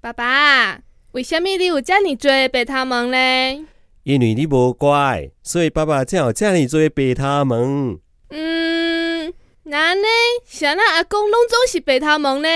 爸爸，为什么你有这样么多白头毛呢？因为你无乖，所以爸爸才有这样么多白头毛。嗯，那呢？谁那阿公拢总是白头毛呢？